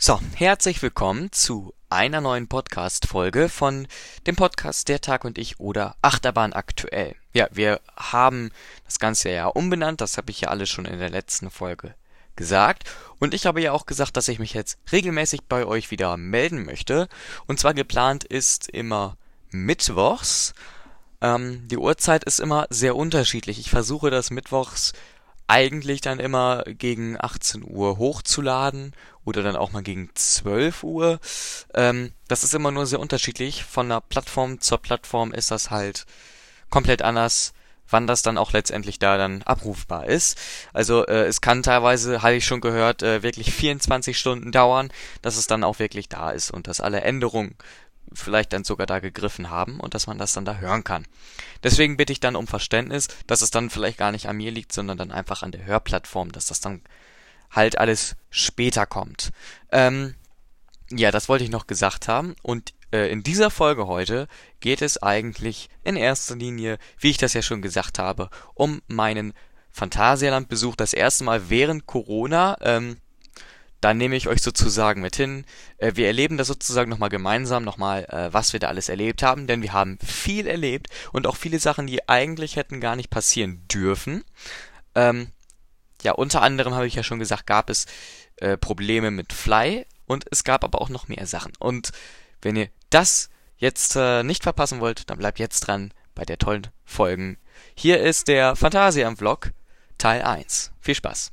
So, herzlich willkommen zu einer neuen Podcast-Folge von dem Podcast Der Tag und ich oder Achterbahn aktuell. Ja, wir haben das Ganze ja umbenannt, das habe ich ja alles schon in der letzten Folge gesagt. Und ich habe ja auch gesagt, dass ich mich jetzt regelmäßig bei euch wieder melden möchte. Und zwar geplant ist immer Mittwochs. Ähm, die Uhrzeit ist immer sehr unterschiedlich. Ich versuche das Mittwochs eigentlich dann immer gegen 18 Uhr hochzuladen oder dann auch mal gegen 12 Uhr. Ähm, das ist immer nur sehr unterschiedlich. Von einer Plattform zur Plattform ist das halt komplett anders, wann das dann auch letztendlich da dann abrufbar ist. Also äh, es kann teilweise, habe ich schon gehört, äh, wirklich 24 Stunden dauern, dass es dann auch wirklich da ist und dass alle Änderungen vielleicht dann sogar da gegriffen haben und dass man das dann da hören kann. Deswegen bitte ich dann um Verständnis, dass es dann vielleicht gar nicht an mir liegt, sondern dann einfach an der Hörplattform, dass das dann halt alles später kommt. Ähm, ja, das wollte ich noch gesagt haben. Und äh, in dieser Folge heute geht es eigentlich in erster Linie, wie ich das ja schon gesagt habe, um meinen Phantasialand-Besuch das erste Mal während Corona. Ähm, da nehme ich euch sozusagen mit hin. Äh, wir erleben das sozusagen nochmal gemeinsam, nochmal, äh, was wir da alles erlebt haben, denn wir haben viel erlebt und auch viele Sachen, die eigentlich hätten gar nicht passieren dürfen. Ähm, ja, unter anderem habe ich ja schon gesagt, gab es äh, Probleme mit Fly und es gab aber auch noch mehr Sachen. Und wenn ihr das jetzt äh, nicht verpassen wollt, dann bleibt jetzt dran bei der tollen Folgen. Hier ist der Fantasia-Vlog Teil 1. Viel Spaß.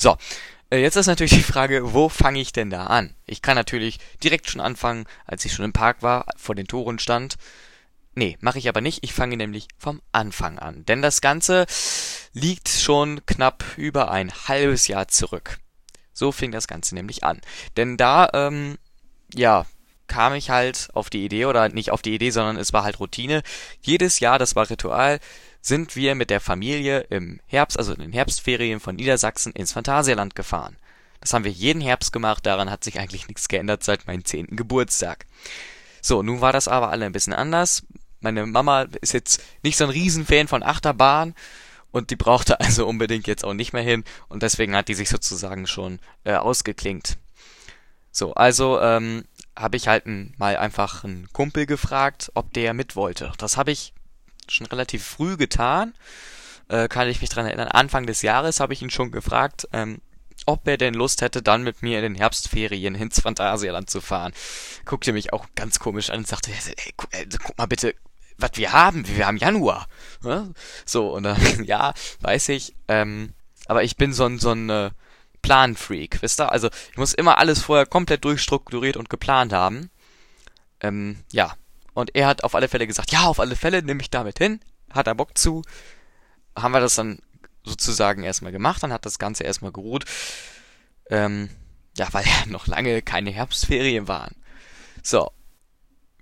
So, äh, jetzt ist natürlich die Frage, wo fange ich denn da an? Ich kann natürlich direkt schon anfangen, als ich schon im Park war, vor den Toren stand Nee, mache ich aber nicht. Ich fange nämlich vom Anfang an. Denn das Ganze liegt schon knapp über ein halbes Jahr zurück. So fing das Ganze nämlich an. Denn da, ähm, ja, kam ich halt auf die Idee, oder nicht auf die Idee, sondern es war halt Routine. Jedes Jahr, das war Ritual, sind wir mit der Familie im Herbst, also in den Herbstferien von Niedersachsen ins Phantasialand gefahren. Das haben wir jeden Herbst gemacht, daran hat sich eigentlich nichts geändert seit meinem zehnten Geburtstag. So, nun war das aber alle ein bisschen anders. Meine Mama ist jetzt nicht so ein Riesenfan von Achterbahn und die brauchte also unbedingt jetzt auch nicht mehr hin und deswegen hat die sich sozusagen schon äh, ausgeklingt. So, also ähm, habe ich halt mal einfach einen Kumpel gefragt, ob der mit wollte. Das habe ich schon relativ früh getan, äh, kann ich mich dran erinnern. Anfang des Jahres habe ich ihn schon gefragt, ähm, ob er denn Lust hätte, dann mit mir in den Herbstferien ins Phantasialand zu fahren. Guckte mich auch ganz komisch an und sagte, ey, guck, ey, guck mal bitte, was wir haben, wir haben Januar. Ne? So, und dann, ja, weiß ich, ähm, aber ich bin so ein, so ein äh, Planfreak, wisst ihr? Also ich muss immer alles vorher komplett durchstrukturiert und geplant haben. Ähm, ja. Und er hat auf alle Fälle gesagt, ja, auf alle Fälle nehme ich damit hin, hat er Bock zu. Haben wir das dann sozusagen erstmal gemacht, dann hat das Ganze erstmal geruht. Ähm, ja, weil ja noch lange keine Herbstferien waren. So.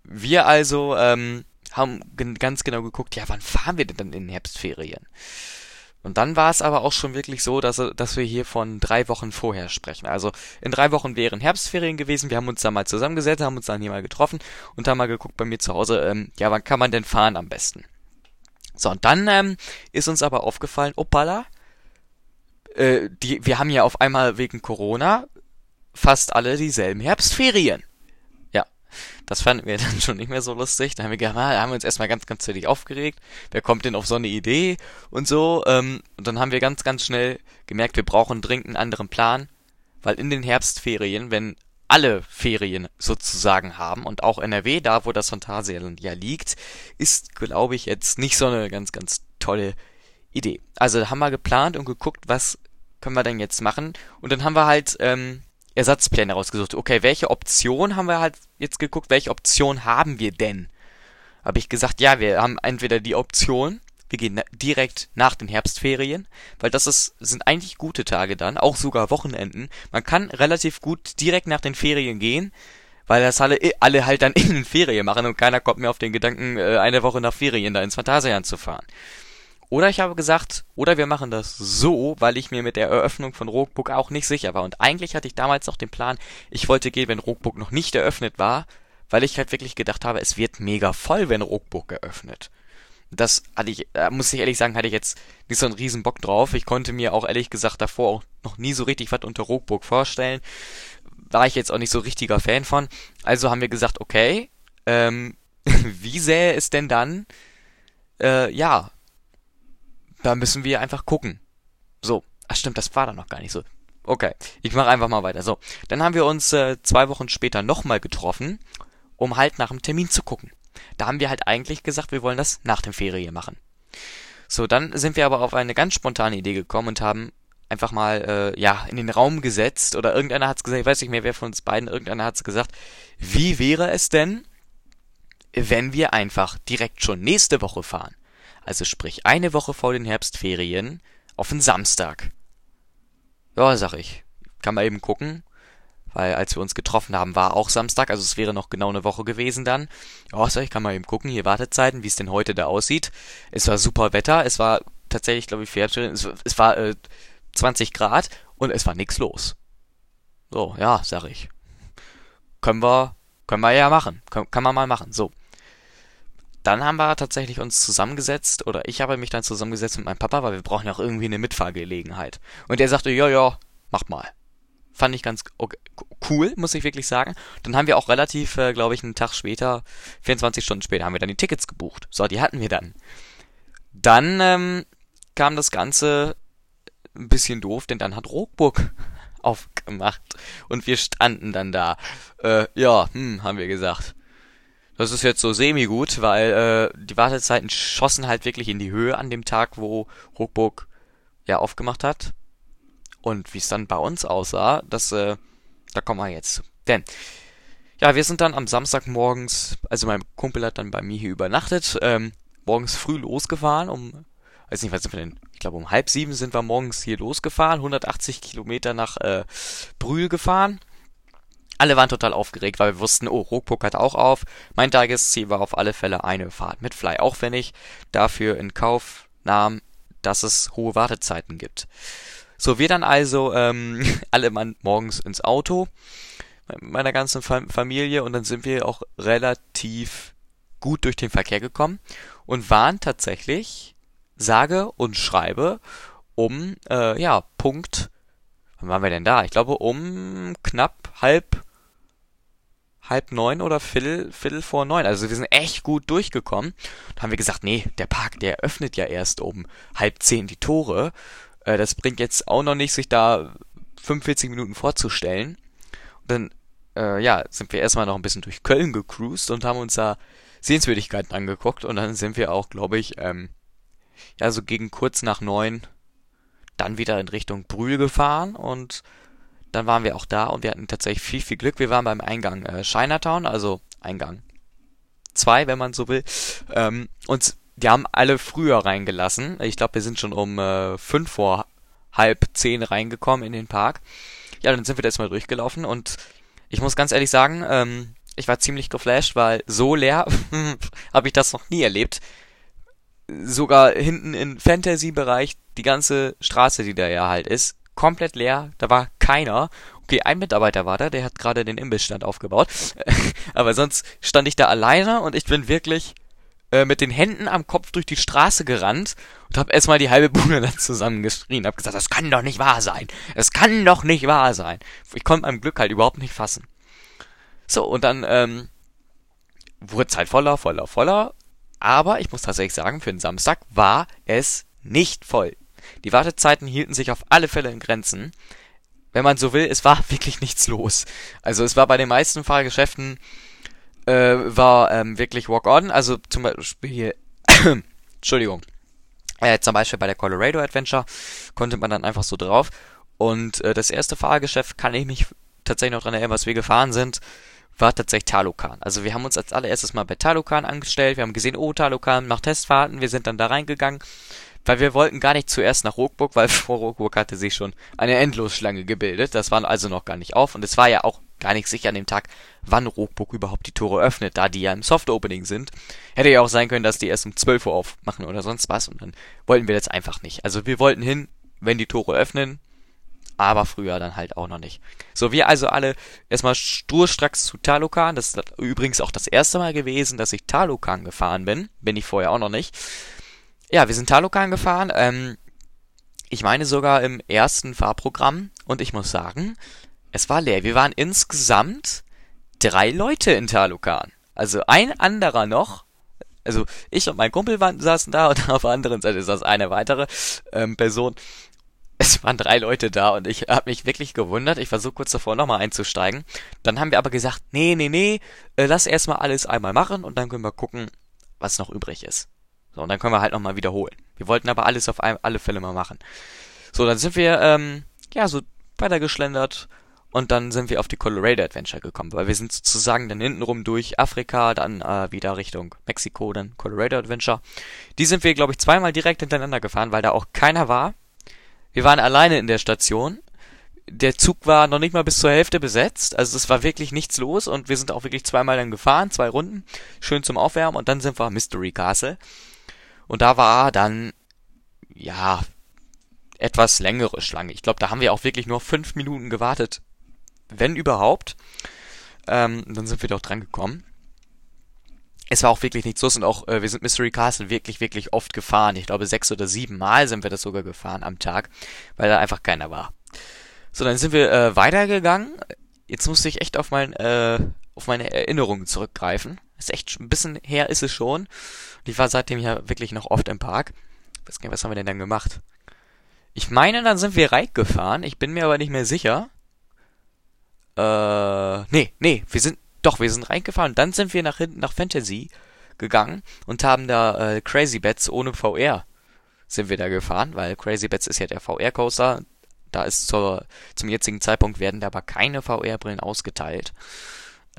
Wir also ähm, haben ganz genau geguckt, ja, wann fahren wir denn dann in den Herbstferien? Und dann war es aber auch schon wirklich so, dass, dass wir hier von drei Wochen vorher sprechen. Also in drei Wochen wären Herbstferien gewesen. Wir haben uns da mal zusammengesetzt, haben uns dann hier mal getroffen und haben mal geguckt bei mir zu Hause, ähm, ja, wann kann man denn fahren am besten? So, und dann ähm, ist uns aber aufgefallen, opala, äh, die, wir haben ja auf einmal wegen Corona fast alle dieselben Herbstferien. Das fanden wir dann schon nicht mehr so lustig. Da haben wir gedacht, ah, haben wir uns erstmal ganz, ganz zügig aufgeregt. Wer kommt denn auf so eine Idee und so? Ähm, und dann haben wir ganz, ganz schnell gemerkt, wir brauchen dringend einen anderen Plan, weil in den Herbstferien, wenn alle Ferien sozusagen haben und auch NRW, da wo das Phantasialand ja liegt, ist, glaube ich, jetzt nicht so eine ganz, ganz tolle Idee. Also haben wir geplant und geguckt, was können wir denn jetzt machen? Und dann haben wir halt ähm, Ersatzpläne rausgesucht. Okay, welche Option haben wir halt jetzt geguckt, welche Option haben wir denn? Habe ich gesagt, ja, wir haben entweder die Option, wir gehen direkt nach den Herbstferien, weil das ist, sind eigentlich gute Tage dann, auch sogar Wochenenden. Man kann relativ gut direkt nach den Ferien gehen, weil das alle, alle halt dann in den Ferien machen und keiner kommt mehr auf den Gedanken, äh, eine Woche nach Ferien da ins Phantasialand zu fahren. Oder ich habe gesagt, oder wir machen das so, weil ich mir mit der Eröffnung von Rookbook auch nicht sicher war. Und eigentlich hatte ich damals noch den Plan, ich wollte gehen, wenn Rookbook noch nicht eröffnet war, weil ich halt wirklich gedacht habe, es wird mega voll, wenn Rookbook eröffnet. Das hatte ich, äh, muss ich ehrlich sagen, hatte ich jetzt nicht so einen riesen Bock drauf. Ich konnte mir auch ehrlich gesagt davor auch noch nie so richtig was unter Rookbook vorstellen. war ich jetzt auch nicht so richtiger Fan von. Also haben wir gesagt, okay, ähm, wie sähe es denn dann? Äh, ja, da müssen wir einfach gucken. So, ach stimmt, das war dann noch gar nicht so. Okay, ich mache einfach mal weiter. So, dann haben wir uns äh, zwei Wochen später nochmal getroffen, um halt nach dem Termin zu gucken. Da haben wir halt eigentlich gesagt, wir wollen das nach dem Ferien machen. So, dann sind wir aber auf eine ganz spontane Idee gekommen und haben einfach mal äh, ja in den Raum gesetzt oder irgendeiner hat's gesagt, ich weiß nicht mehr, wer von uns beiden, irgendeiner hat's gesagt, wie wäre es denn, wenn wir einfach direkt schon nächste Woche fahren? Also sprich eine Woche vor den Herbstferien auf den Samstag. Ja, sag ich. Kann man eben gucken. Weil als wir uns getroffen haben, war auch Samstag, also es wäre noch genau eine Woche gewesen dann. Ja, sag ich, kann man eben gucken, hier Wartezeiten, wie es denn heute da aussieht. Es war super Wetter, es war tatsächlich, glaube ich, Fährtchen, es, es war äh, 20 Grad und es war nix los. So, ja, sag ich. Können wir, können wir ja machen. Kann, kann man mal machen. So dann haben wir tatsächlich uns zusammengesetzt, oder ich habe mich dann zusammengesetzt mit meinem Papa, weil wir brauchen ja auch irgendwie eine Mitfahrgelegenheit. Und der sagte, ja, ja, mach mal. Fand ich ganz okay, cool, muss ich wirklich sagen. Dann haben wir auch relativ, äh, glaube ich, einen Tag später, 24 Stunden später, haben wir dann die Tickets gebucht. So, die hatten wir dann. Dann ähm, kam das Ganze ein bisschen doof, denn dann hat Rockburg aufgemacht und wir standen dann da. Äh, ja, hm, haben wir gesagt. Das ist jetzt so semi-gut, weil äh, die Wartezeiten schossen halt wirklich in die Höhe an dem Tag, wo Ruckburg ja aufgemacht hat. Und wie es dann bei uns aussah, das, äh, da kommen wir jetzt zu. Denn, ja, wir sind dann am Samstag morgens, also mein Kumpel hat dann bei mir hier übernachtet, ähm, morgens früh losgefahren, um, weiß nicht, was sind wir denn, ich glaube um halb sieben sind wir morgens hier losgefahren, 180 Kilometer nach äh, Brühl gefahren alle waren total aufgeregt, weil wir wussten, oh, Ruckpuck hat auch auf. Mein Tagesziel war auf alle Fälle eine Fahrt mit Fly, auch wenn ich dafür in Kauf nahm, dass es hohe Wartezeiten gibt. So, wir dann also ähm, alle Mann morgens ins Auto meiner ganzen Familie und dann sind wir auch relativ gut durch den Verkehr gekommen und waren tatsächlich, sage und schreibe, um, äh, ja, Punkt, wann waren wir denn da? Ich glaube um knapp halb halb neun oder viertel, viertel vor neun. Also wir sind echt gut durchgekommen. Da haben wir gesagt, nee, der Park, der öffnet ja erst um halb zehn die Tore. Äh, das bringt jetzt auch noch nicht, sich da 45 Minuten vorzustellen. Und dann, äh, ja, sind wir erstmal noch ein bisschen durch Köln gecruised und haben uns da Sehenswürdigkeiten angeguckt. Und dann sind wir auch, glaube ich, ähm, ja, so gegen kurz nach neun dann wieder in Richtung Brühl gefahren und dann waren wir auch da und wir hatten tatsächlich viel, viel Glück. Wir waren beim Eingang äh, Chinatown, also Eingang 2, wenn man so will. Ähm, und die haben alle früher reingelassen. Ich glaube, wir sind schon um äh, fünf vor halb zehn reingekommen in den Park. Ja, dann sind wir da erstmal durchgelaufen und ich muss ganz ehrlich sagen, ähm, ich war ziemlich geflasht, weil so leer habe ich das noch nie erlebt. Sogar hinten im Fantasy-Bereich, die ganze Straße, die da ja halt ist, komplett leer, da war keiner. Okay, ein Mitarbeiter war da, der hat gerade den Imbissstand aufgebaut. Aber sonst stand ich da alleine und ich bin wirklich äh, mit den Händen am Kopf durch die Straße gerannt und habe erstmal die halbe Bude dann zusammengeschrien. Hab gesagt, das kann doch nicht wahr sein. Es kann doch nicht wahr sein. Ich konnte meinem Glück halt überhaupt nicht fassen. So, und dann ähm, wurde es halt voller, voller, voller. Aber ich muss tatsächlich sagen, für den Samstag war es nicht voll. Die Wartezeiten hielten sich auf alle Fälle in Grenzen. Wenn man so will, es war wirklich nichts los. Also es war bei den meisten Fahrgeschäften äh, war ähm, wirklich Walk-on. Also zum Beispiel hier, Entschuldigung, äh, zum Beispiel bei der Colorado Adventure konnte man dann einfach so drauf. Und äh, das erste Fahrgeschäft kann ich mich tatsächlich noch dran erinnern, was wir gefahren sind, war tatsächlich Talokan. Also wir haben uns als allererstes mal bei Talokan angestellt. Wir haben gesehen, oh, Talokan macht Testfahrten. Wir sind dann da reingegangen weil wir wollten gar nicht zuerst nach Rockburg, weil vor Rockburg hatte sich schon eine Endlosschlange gebildet. Das war also noch gar nicht auf und es war ja auch gar nicht sicher an dem Tag, wann Rockburg überhaupt die Tore öffnet, da die ja im Soft Opening sind. Hätte ja auch sein können, dass die erst um 12 Uhr aufmachen oder sonst was und dann wollten wir das einfach nicht. Also wir wollten hin, wenn die Tore öffnen, aber früher dann halt auch noch nicht. So, wir also alle erstmal sturstracks zu Talokan. Das ist übrigens auch das erste Mal gewesen, dass ich Talokan gefahren bin. Bin ich vorher auch noch nicht. Ja, wir sind Talokan gefahren. Ähm, ich meine sogar im ersten Fahrprogramm. Und ich muss sagen, Es war leer. Wir waren insgesamt drei Leute in Talukan. Also ein anderer noch. Also ich und mein Kumpel waren, saßen da und auf der anderen Seite saß eine weitere ähm, Person. Es waren drei Leute da und ich habe mich wirklich gewundert. Ich war so kurz davor, nochmal einzusteigen. Dann haben wir aber gesagt, nee, nee, nee, äh, lass erstmal alles einmal machen und dann können wir gucken, was noch übrig ist. So, und dann können wir halt nochmal wiederholen. Wir wollten aber alles auf alle Fälle mal machen. So, dann sind wir, ähm, ja, so weitergeschlendert und dann sind wir auf die Colorado Adventure gekommen, weil wir sind sozusagen dann hintenrum durch Afrika, dann äh, wieder Richtung Mexiko, dann Colorado Adventure. Die sind wir, glaube ich, zweimal direkt hintereinander gefahren, weil da auch keiner war. Wir waren alleine in der Station. Der Zug war noch nicht mal bis zur Hälfte besetzt, also es war wirklich nichts los und wir sind auch wirklich zweimal dann gefahren, zwei Runden, schön zum Aufwärmen und dann sind wir Mystery Castle. Und da war dann, ja, etwas längere Schlange. Ich glaube, da haben wir auch wirklich nur fünf Minuten gewartet, wenn überhaupt. Ähm, dann sind wir doch dran gekommen. Es war auch wirklich nichts los und auch äh, wir sind Mystery Castle wirklich, wirklich oft gefahren. Ich glaube, sechs oder sieben Mal sind wir das sogar gefahren am Tag, weil da einfach keiner war. So, dann sind wir äh, weitergegangen. Jetzt musste ich echt auf mein, äh, auf meine Erinnerungen zurückgreifen. Ist echt ein bisschen her ist es schon. Und ich war seitdem ja wirklich noch oft im Park. Nicht, was haben wir denn dann gemacht? Ich meine, dann sind wir Reik gefahren. Ich bin mir aber nicht mehr sicher. Äh, nee, nee, wir sind, doch, wir sind reingefahren. Dann sind wir nach hinten nach Fantasy gegangen und haben da äh, Crazy Bets ohne VR sind wir da gefahren, weil Crazy Bets ist ja der VR-Coaster. Da ist zur, zum jetzigen Zeitpunkt werden da aber keine VR-Brillen ausgeteilt.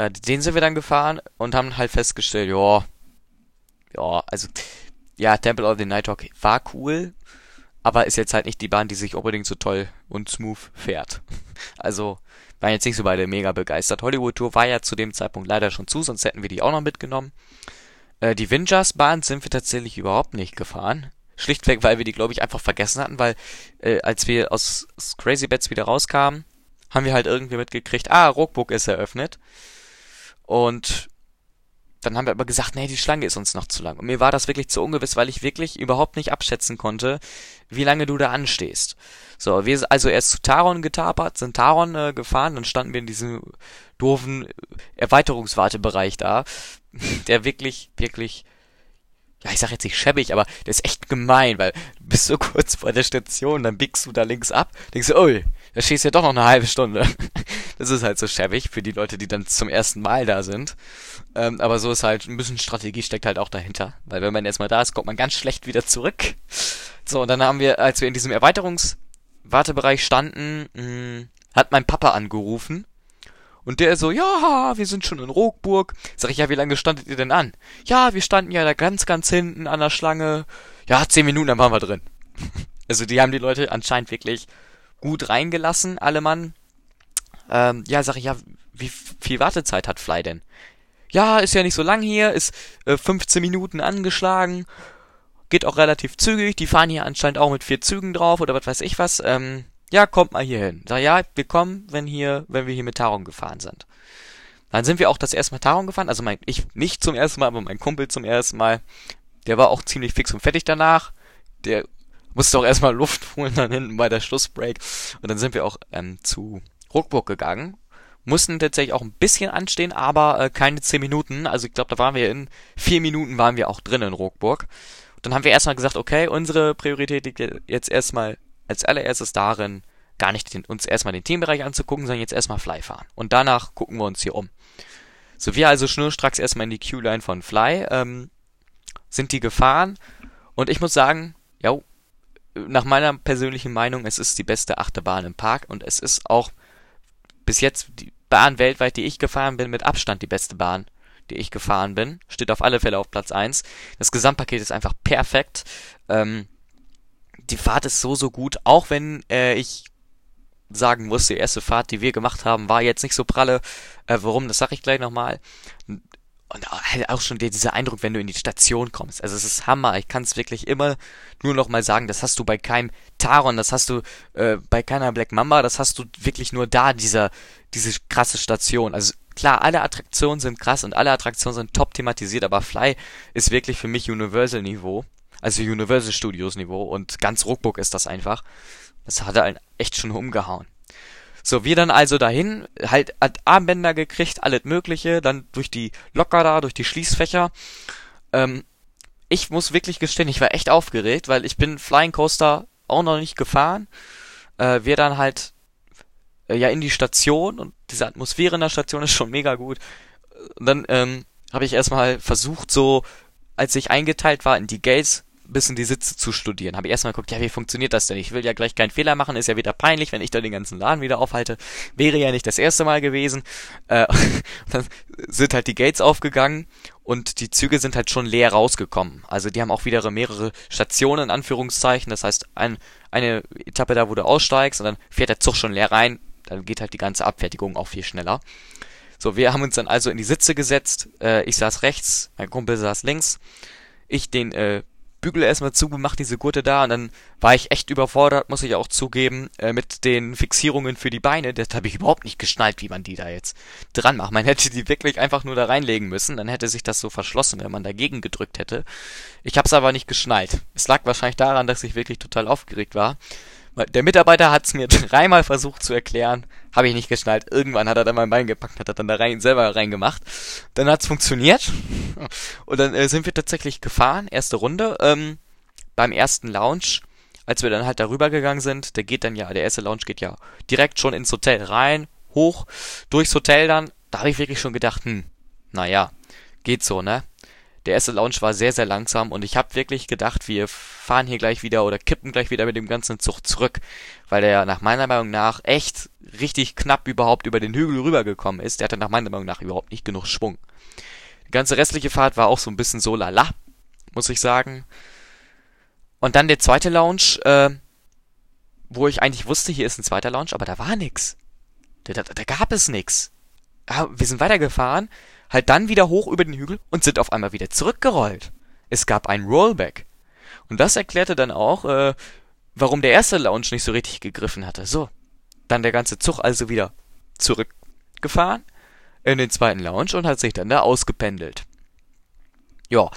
Äh, den sind wir dann gefahren und haben halt festgestellt, ja, ja, also, ja, Temple of the Night Talk war cool, aber ist jetzt halt nicht die Bahn, die sich unbedingt so toll und smooth fährt. Also waren jetzt nicht so beide mega begeistert. Hollywood Tour war ja zu dem Zeitpunkt leider schon zu, sonst hätten wir die auch noch mitgenommen. Äh, die Windjars Bahn sind wir tatsächlich überhaupt nicht gefahren. Schlichtweg, weil wir die, glaube ich, einfach vergessen hatten, weil äh, als wir aus, aus Crazy Bets wieder rauskamen, haben wir halt irgendwie mitgekriegt, ah, Rockbook ist eröffnet. Und dann haben wir aber gesagt, nee, die Schlange ist uns noch zu lang. Und mir war das wirklich zu ungewiss, weil ich wirklich überhaupt nicht abschätzen konnte, wie lange du da anstehst. So, wir also erst zu Taron getapert, sind Taron äh, gefahren, dann standen wir in diesem doofen Erweiterungswartebereich da, der wirklich, wirklich, ja, ich sag jetzt nicht schäbig, aber der ist echt gemein, weil du bist so kurz vor der Station, dann biegst du da links ab, denkst du, oh, da du ja doch noch eine halbe Stunde. Das ist halt so schäbig für die Leute, die dann zum ersten Mal da sind. Ähm, aber so ist halt ein bisschen Strategie steckt halt auch dahinter. Weil wenn man erstmal da ist, kommt man ganz schlecht wieder zurück. So, und dann haben wir, als wir in diesem Erweiterungswartebereich standen, mh, hat mein Papa angerufen. Und der so, ja, wir sind schon in Rockburg. Sag ich, ja, wie lange standet ihr denn an? Ja, wir standen ja da ganz, ganz hinten an der Schlange. Ja, zehn Minuten, dann waren wir drin. also die haben die Leute anscheinend wirklich gut reingelassen, alle Mann. Ähm, ja, sag ich, ja, wie viel Wartezeit hat Fly denn? Ja, ist ja nicht so lang hier, ist äh, 15 Minuten angeschlagen, geht auch relativ zügig, die fahren hier anscheinend auch mit vier Zügen drauf oder was weiß ich was. Ähm, ja, kommt mal hier hin. Sag, ja, wir kommen, wenn hier, wenn wir hier mit Taron gefahren sind. Dann sind wir auch das erste Mal Taron gefahren, also mein, ich nicht zum ersten Mal, aber mein Kumpel zum ersten Mal. Der war auch ziemlich fix und fertig danach. Der musste auch erstmal Luft holen dann hinten bei der Schlussbreak. Und dann sind wir auch ähm, zu Ruckburg gegangen. Mussten tatsächlich auch ein bisschen anstehen, aber äh, keine zehn Minuten. Also ich glaube, da waren wir in vier Minuten waren wir auch drin in Ruckburg. Dann haben wir erstmal gesagt, okay, unsere Priorität liegt jetzt erstmal als allererstes darin, gar nicht den, uns erstmal den Teambereich anzugucken, sondern jetzt erstmal Fly fahren. Und danach gucken wir uns hier um. So, wir also schnurstracks erstmal in die Q-Line von Fly, ähm, sind die gefahren. Und ich muss sagen, ja, nach meiner persönlichen Meinung, es ist die beste Achterbahn im Park und es ist auch bis jetzt die Bahn weltweit, die ich gefahren bin, mit Abstand die beste Bahn, die ich gefahren bin. Steht auf alle Fälle auf Platz eins. Das Gesamtpaket ist einfach perfekt. Ähm, die Fahrt ist so, so gut, auch wenn äh, ich sagen muss, die erste Fahrt, die wir gemacht haben, war jetzt nicht so pralle. Äh, warum, das sag ich gleich nochmal. Und halt auch schon dieser Eindruck, wenn du in die Station kommst. Also es ist Hammer. Ich kann es wirklich immer nur noch mal sagen, das hast du bei keinem Taron, das hast du äh, bei keiner Black Mamba, das hast du wirklich nur da, dieser, diese krasse Station. Also klar, alle Attraktionen sind krass und alle Attraktionen sind top thematisiert, aber Fly ist wirklich für mich Universal Niveau. Also Universal Studios Niveau und ganz Ruckburg ist das einfach. Das hat er echt schon umgehauen. So, wir dann also dahin, halt Armbänder gekriegt, alles mögliche, dann durch die Locker da, durch die Schließfächer. Ähm, ich muss wirklich gestehen, ich war echt aufgeregt, weil ich bin Flying Coaster auch noch nicht gefahren. Äh, wir dann halt äh, ja in die Station und diese Atmosphäre in der Station ist schon mega gut. Und dann ähm, habe ich erstmal versucht, so als ich eingeteilt war in die Gates, bisschen die Sitze zu studieren. Habe ich erstmal geguckt, ja, wie funktioniert das denn? Ich will ja gleich keinen Fehler machen, ist ja wieder peinlich, wenn ich da den ganzen Laden wieder aufhalte. Wäre ja nicht das erste Mal gewesen. Äh, dann sind halt die Gates aufgegangen und die Züge sind halt schon leer rausgekommen. Also die haben auch wieder mehrere Stationen, in Anführungszeichen. Das heißt, ein, eine Etappe da, wo du aussteigst und dann fährt der Zug schon leer rein. Dann geht halt die ganze Abfertigung auch viel schneller. So, wir haben uns dann also in die Sitze gesetzt. Äh, ich saß rechts, mein Kumpel saß links. Ich den äh, Bügel erstmal zugemacht, diese Gurte da, und dann war ich echt überfordert, muss ich auch zugeben, äh, mit den Fixierungen für die Beine. Das habe ich überhaupt nicht geschnallt, wie man die da jetzt dran macht. Man hätte die wirklich einfach nur da reinlegen müssen, dann hätte sich das so verschlossen, wenn man dagegen gedrückt hätte. Ich habe es aber nicht geschnallt. Es lag wahrscheinlich daran, dass ich wirklich total aufgeregt war. Der Mitarbeiter hat es mir dreimal versucht zu erklären, habe ich nicht geschnallt. Irgendwann hat er dann mein Bein gepackt, hat er dann da rein, selber reingemacht. Dann hat's funktioniert und dann äh, sind wir tatsächlich gefahren, erste Runde. Ähm, beim ersten Lounge, als wir dann halt darüber gegangen sind, der geht dann ja, der erste Lounge geht ja direkt schon ins Hotel rein, hoch, durchs Hotel dann. Da habe ich wirklich schon gedacht, hm, naja, geht so, ne? Der erste Lounge war sehr, sehr langsam und ich habe wirklich gedacht, wir fahren hier gleich wieder oder kippen gleich wieder mit dem ganzen Zug zurück, weil der nach meiner Meinung nach echt richtig knapp überhaupt über den Hügel rübergekommen ist. Der hatte nach meiner Meinung nach überhaupt nicht genug Schwung. Die ganze restliche Fahrt war auch so ein bisschen so lala, muss ich sagen. Und dann der zweite Lounge, äh, wo ich eigentlich wusste, hier ist ein zweiter Lounge, aber da war nix. Da, da, da gab es nix. Ja, wir sind weitergefahren halt dann wieder hoch über den Hügel und sind auf einmal wieder zurückgerollt. Es gab ein Rollback. Und das erklärte dann auch, äh, warum der erste Lounge nicht so richtig gegriffen hatte. So, dann der ganze Zug also wieder zurückgefahren in den zweiten Lounge und hat sich dann da ausgependelt. Ja,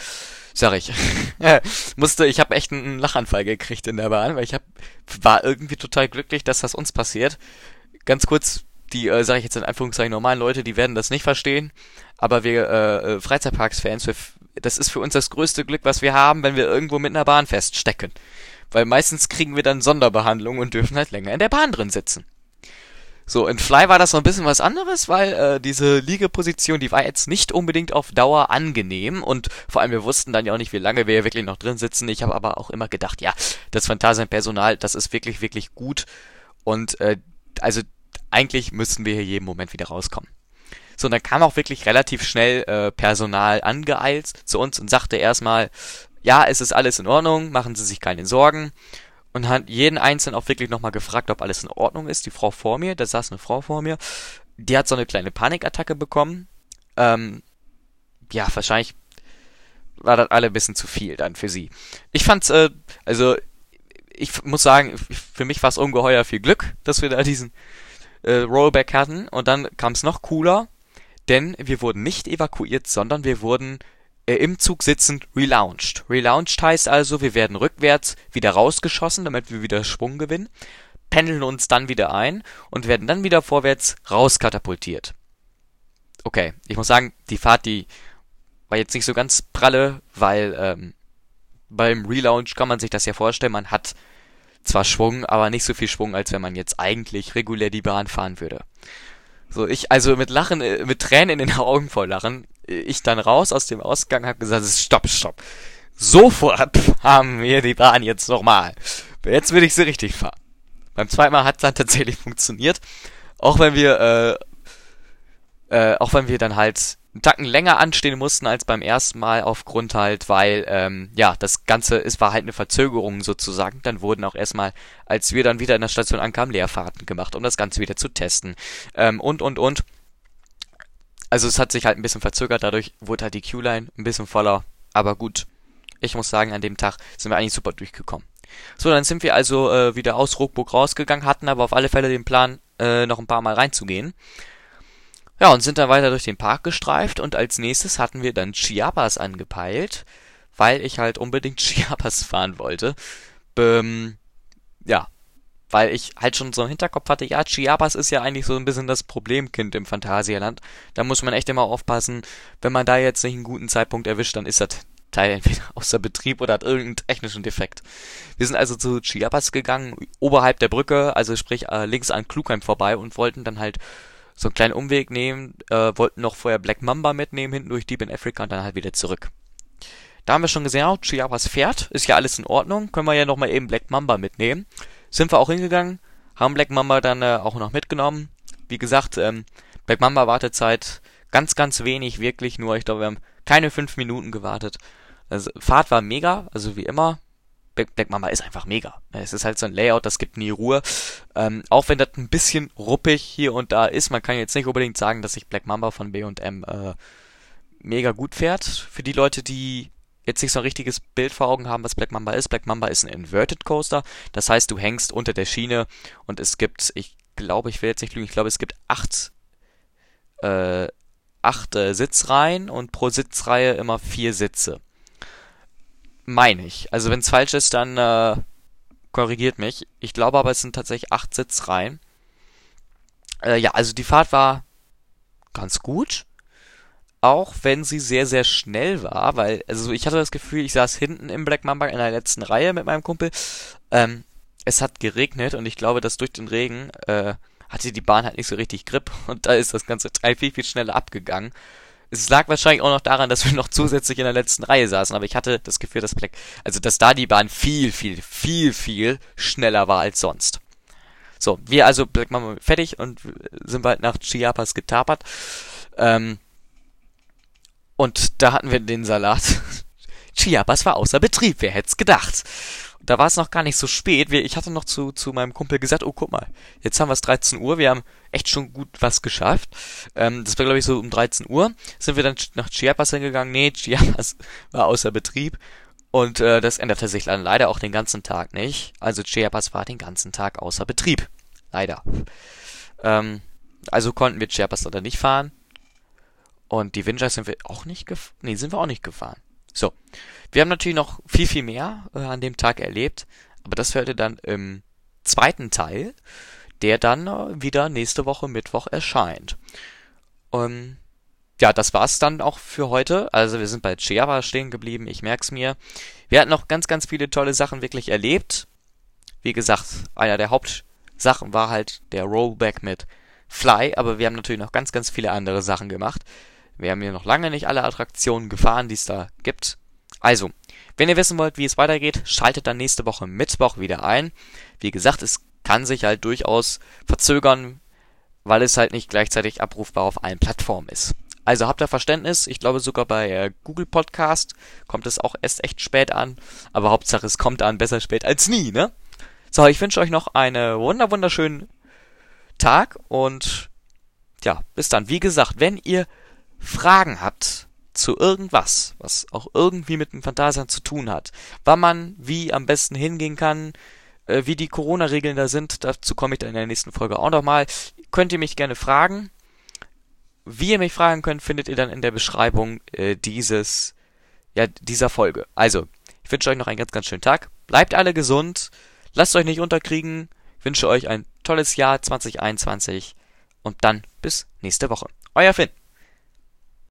sag ich. Musste, ich habe echt einen Lachanfall gekriegt in der Bahn, weil ich hab, war irgendwie total glücklich, dass das uns passiert. Ganz kurz die, äh, sage ich jetzt in Anführungszeichen, normalen Leute, die werden das nicht verstehen. Aber wir äh, äh Freizeitparks-Fans, das ist für uns das größte Glück, was wir haben, wenn wir irgendwo mit einer Bahn feststecken. Weil meistens kriegen wir dann Sonderbehandlung und dürfen halt länger in der Bahn drin sitzen. So, in Fly war das noch ein bisschen was anderes, weil äh, diese Liegeposition, die war jetzt nicht unbedingt auf Dauer angenehm und vor allem wir wussten dann ja auch nicht, wie lange wir hier wirklich noch drin sitzen. Ich habe aber auch immer gedacht, ja, das Phantasienpersonal, das ist wirklich, wirklich gut und äh, also eigentlich müssten wir hier jeden Moment wieder rauskommen. So, und dann kam auch wirklich relativ schnell äh, Personal angeeilt zu uns und sagte erstmal, ja, es ist alles in Ordnung, machen Sie sich keine Sorgen. Und hat jeden Einzelnen auch wirklich nochmal gefragt, ob alles in Ordnung ist. Die Frau vor mir, da saß eine Frau vor mir, die hat so eine kleine Panikattacke bekommen. Ähm, ja, wahrscheinlich war das alle ein bisschen zu viel dann für sie. Ich fand's, äh, also ich muss sagen, für mich war es ungeheuer viel Glück, dass wir da diesen äh, Rollback hatten. Und dann kam es noch cooler, denn wir wurden nicht evakuiert, sondern wir wurden äh, im Zug sitzend relaunched. Relaunched heißt also, wir werden rückwärts wieder rausgeschossen, damit wir wieder Schwung gewinnen, pendeln uns dann wieder ein und werden dann wieder vorwärts rauskatapultiert. Okay, ich muss sagen, die Fahrt, die war jetzt nicht so ganz pralle, weil ähm, beim Relaunch kann man sich das ja vorstellen, man hat zwar Schwung, aber nicht so viel Schwung, als wenn man jetzt eigentlich regulär die Bahn fahren würde. So, ich, also mit Lachen, äh, mit Tränen in den Augen voll Lachen, ich dann raus aus dem Ausgang, hab gesagt, stopp, stopp. Sofort haben wir die Bahn jetzt nochmal. Jetzt will ich sie richtig fahren. Beim zweiten Mal hat es dann tatsächlich funktioniert. Auch wenn wir, äh, äh, auch wenn wir dann halt einen Tacken länger anstehen mussten als beim ersten Mal aufgrund halt, weil ähm, ja das Ganze es war halt eine Verzögerung sozusagen. Dann wurden auch erstmal, als wir dann wieder in der Station ankamen, Leerfahrten gemacht, um das Ganze wieder zu testen ähm, und und und. Also es hat sich halt ein bisschen verzögert, dadurch wurde halt die Q-Line ein bisschen voller, aber gut. Ich muss sagen, an dem Tag sind wir eigentlich super durchgekommen. So, dann sind wir also äh, wieder aus Ruckburg rausgegangen, hatten aber auf alle Fälle den Plan, äh, noch ein paar Mal reinzugehen. Ja, und sind dann weiter durch den Park gestreift und als nächstes hatten wir dann Chiapas angepeilt, weil ich halt unbedingt Chiapas fahren wollte. Ähm, ja, weil ich halt schon so im Hinterkopf hatte, ja, Chiapas ist ja eigentlich so ein bisschen das Problemkind im Phantasialand. Da muss man echt immer aufpassen, wenn man da jetzt nicht einen guten Zeitpunkt erwischt, dann ist das Teil entweder außer Betrieb oder hat irgendeinen technischen Defekt. Wir sind also zu Chiapas gegangen, oberhalb der Brücke, also sprich äh, links an Klugheim vorbei und wollten dann halt so einen kleinen Umweg nehmen, äh, wollten noch vorher Black Mamba mitnehmen, hinten durch Deep in Africa und dann halt wieder zurück. Da haben wir schon gesehen, oh, Chiapas fährt, ist ja alles in Ordnung, können wir ja nochmal eben Black Mamba mitnehmen. Sind wir auch hingegangen, haben Black Mamba dann äh, auch noch mitgenommen. Wie gesagt, ähm, Black Mamba Wartezeit ganz, ganz wenig, wirklich nur, ich glaube, wir haben keine fünf Minuten gewartet. Also, Fahrt war mega, also wie immer. Black Mamba ist einfach mega. Es ist halt so ein Layout, das gibt nie Ruhe. Ähm, auch wenn das ein bisschen ruppig hier und da ist, man kann jetzt nicht unbedingt sagen, dass sich Black Mamba von B&M äh, mega gut fährt. Für die Leute, die jetzt nicht so ein richtiges Bild vor Augen haben, was Black Mamba ist. Black Mamba ist ein Inverted Coaster. Das heißt, du hängst unter der Schiene und es gibt, ich glaube, ich will jetzt nicht lügen, ich glaube, es gibt acht, äh, acht äh, Sitzreihen und pro Sitzreihe immer vier Sitze. Meine ich. Also wenn es falsch ist, dann äh, korrigiert mich. Ich glaube aber, es sind tatsächlich acht Sitzreihen. Äh, ja, also die Fahrt war ganz gut auch wenn sie sehr, sehr schnell war, weil, also ich hatte das Gefühl, ich saß hinten im Black Mamba in der letzten Reihe mit meinem Kumpel. Ähm, es hat geregnet und ich glaube, dass durch den Regen äh, hatte die Bahn halt nicht so richtig Grip und da ist das ganze Teil viel, viel schneller abgegangen. Es lag wahrscheinlich auch noch daran, dass wir noch zusätzlich in der letzten Reihe saßen, aber ich hatte das Gefühl, dass Black, also dass da die Bahn viel, viel, viel, viel schneller war als sonst. So, wir also Black Mamba fertig und sind bald nach Chiapas getapert. Ähm, und da hatten wir den Salat. Chiapas war außer Betrieb, wer hätte es gedacht? Da war es noch gar nicht so spät. Ich hatte noch zu, zu meinem Kumpel gesagt, oh guck mal, jetzt haben wir es 13 Uhr, wir haben echt schon gut was geschafft. Ähm, das war glaube ich so um 13 Uhr. Sind wir dann nach Chiapas hingegangen? Nee, Chiapas war außer Betrieb. Und äh, das änderte sich dann leider auch den ganzen Tag nicht. Also Chiapas war den ganzen Tag außer Betrieb. Leider. Ähm, also konnten wir Chiapas leider nicht fahren. Und die Windjacks sind wir auch nicht gefahren. Nee, sind wir auch nicht gefahren. So. Wir haben natürlich noch viel, viel mehr äh, an dem Tag erlebt. Aber das hört ihr dann im zweiten Teil, der dann äh, wieder nächste Woche Mittwoch erscheint. Ähm, ja, das war's dann auch für heute. Also wir sind bei Chiava stehen geblieben, ich merk's mir. Wir hatten noch ganz, ganz viele tolle Sachen wirklich erlebt. Wie gesagt, einer der Hauptsachen war halt der Rollback mit Fly, aber wir haben natürlich noch ganz, ganz viele andere Sachen gemacht. Wir haben hier noch lange nicht alle Attraktionen gefahren, die es da gibt. Also, wenn ihr wissen wollt, wie es weitergeht, schaltet dann nächste Woche Mittwoch wieder ein. Wie gesagt, es kann sich halt durchaus verzögern, weil es halt nicht gleichzeitig abrufbar auf allen Plattformen ist. Also habt ihr Verständnis, ich glaube sogar bei äh, Google Podcast kommt es auch erst echt spät an, aber Hauptsache es kommt an, besser spät als nie, ne? So, ich wünsche euch noch einen wunder wunderschönen Tag und ja, bis dann. Wie gesagt, wenn ihr Fragen habt zu irgendwas, was auch irgendwie mit dem Phantasialand zu tun hat, wann man wie am besten hingehen kann, äh, wie die Corona-Regeln da sind, dazu komme ich dann in der nächsten Folge auch nochmal, könnt ihr mich gerne fragen. Wie ihr mich fragen könnt, findet ihr dann in der Beschreibung äh, dieses, ja, dieser Folge. Also, ich wünsche euch noch einen ganz, ganz schönen Tag. Bleibt alle gesund. Lasst euch nicht unterkriegen. Ich wünsche euch ein tolles Jahr 2021. Und dann bis nächste Woche. Euer Finn.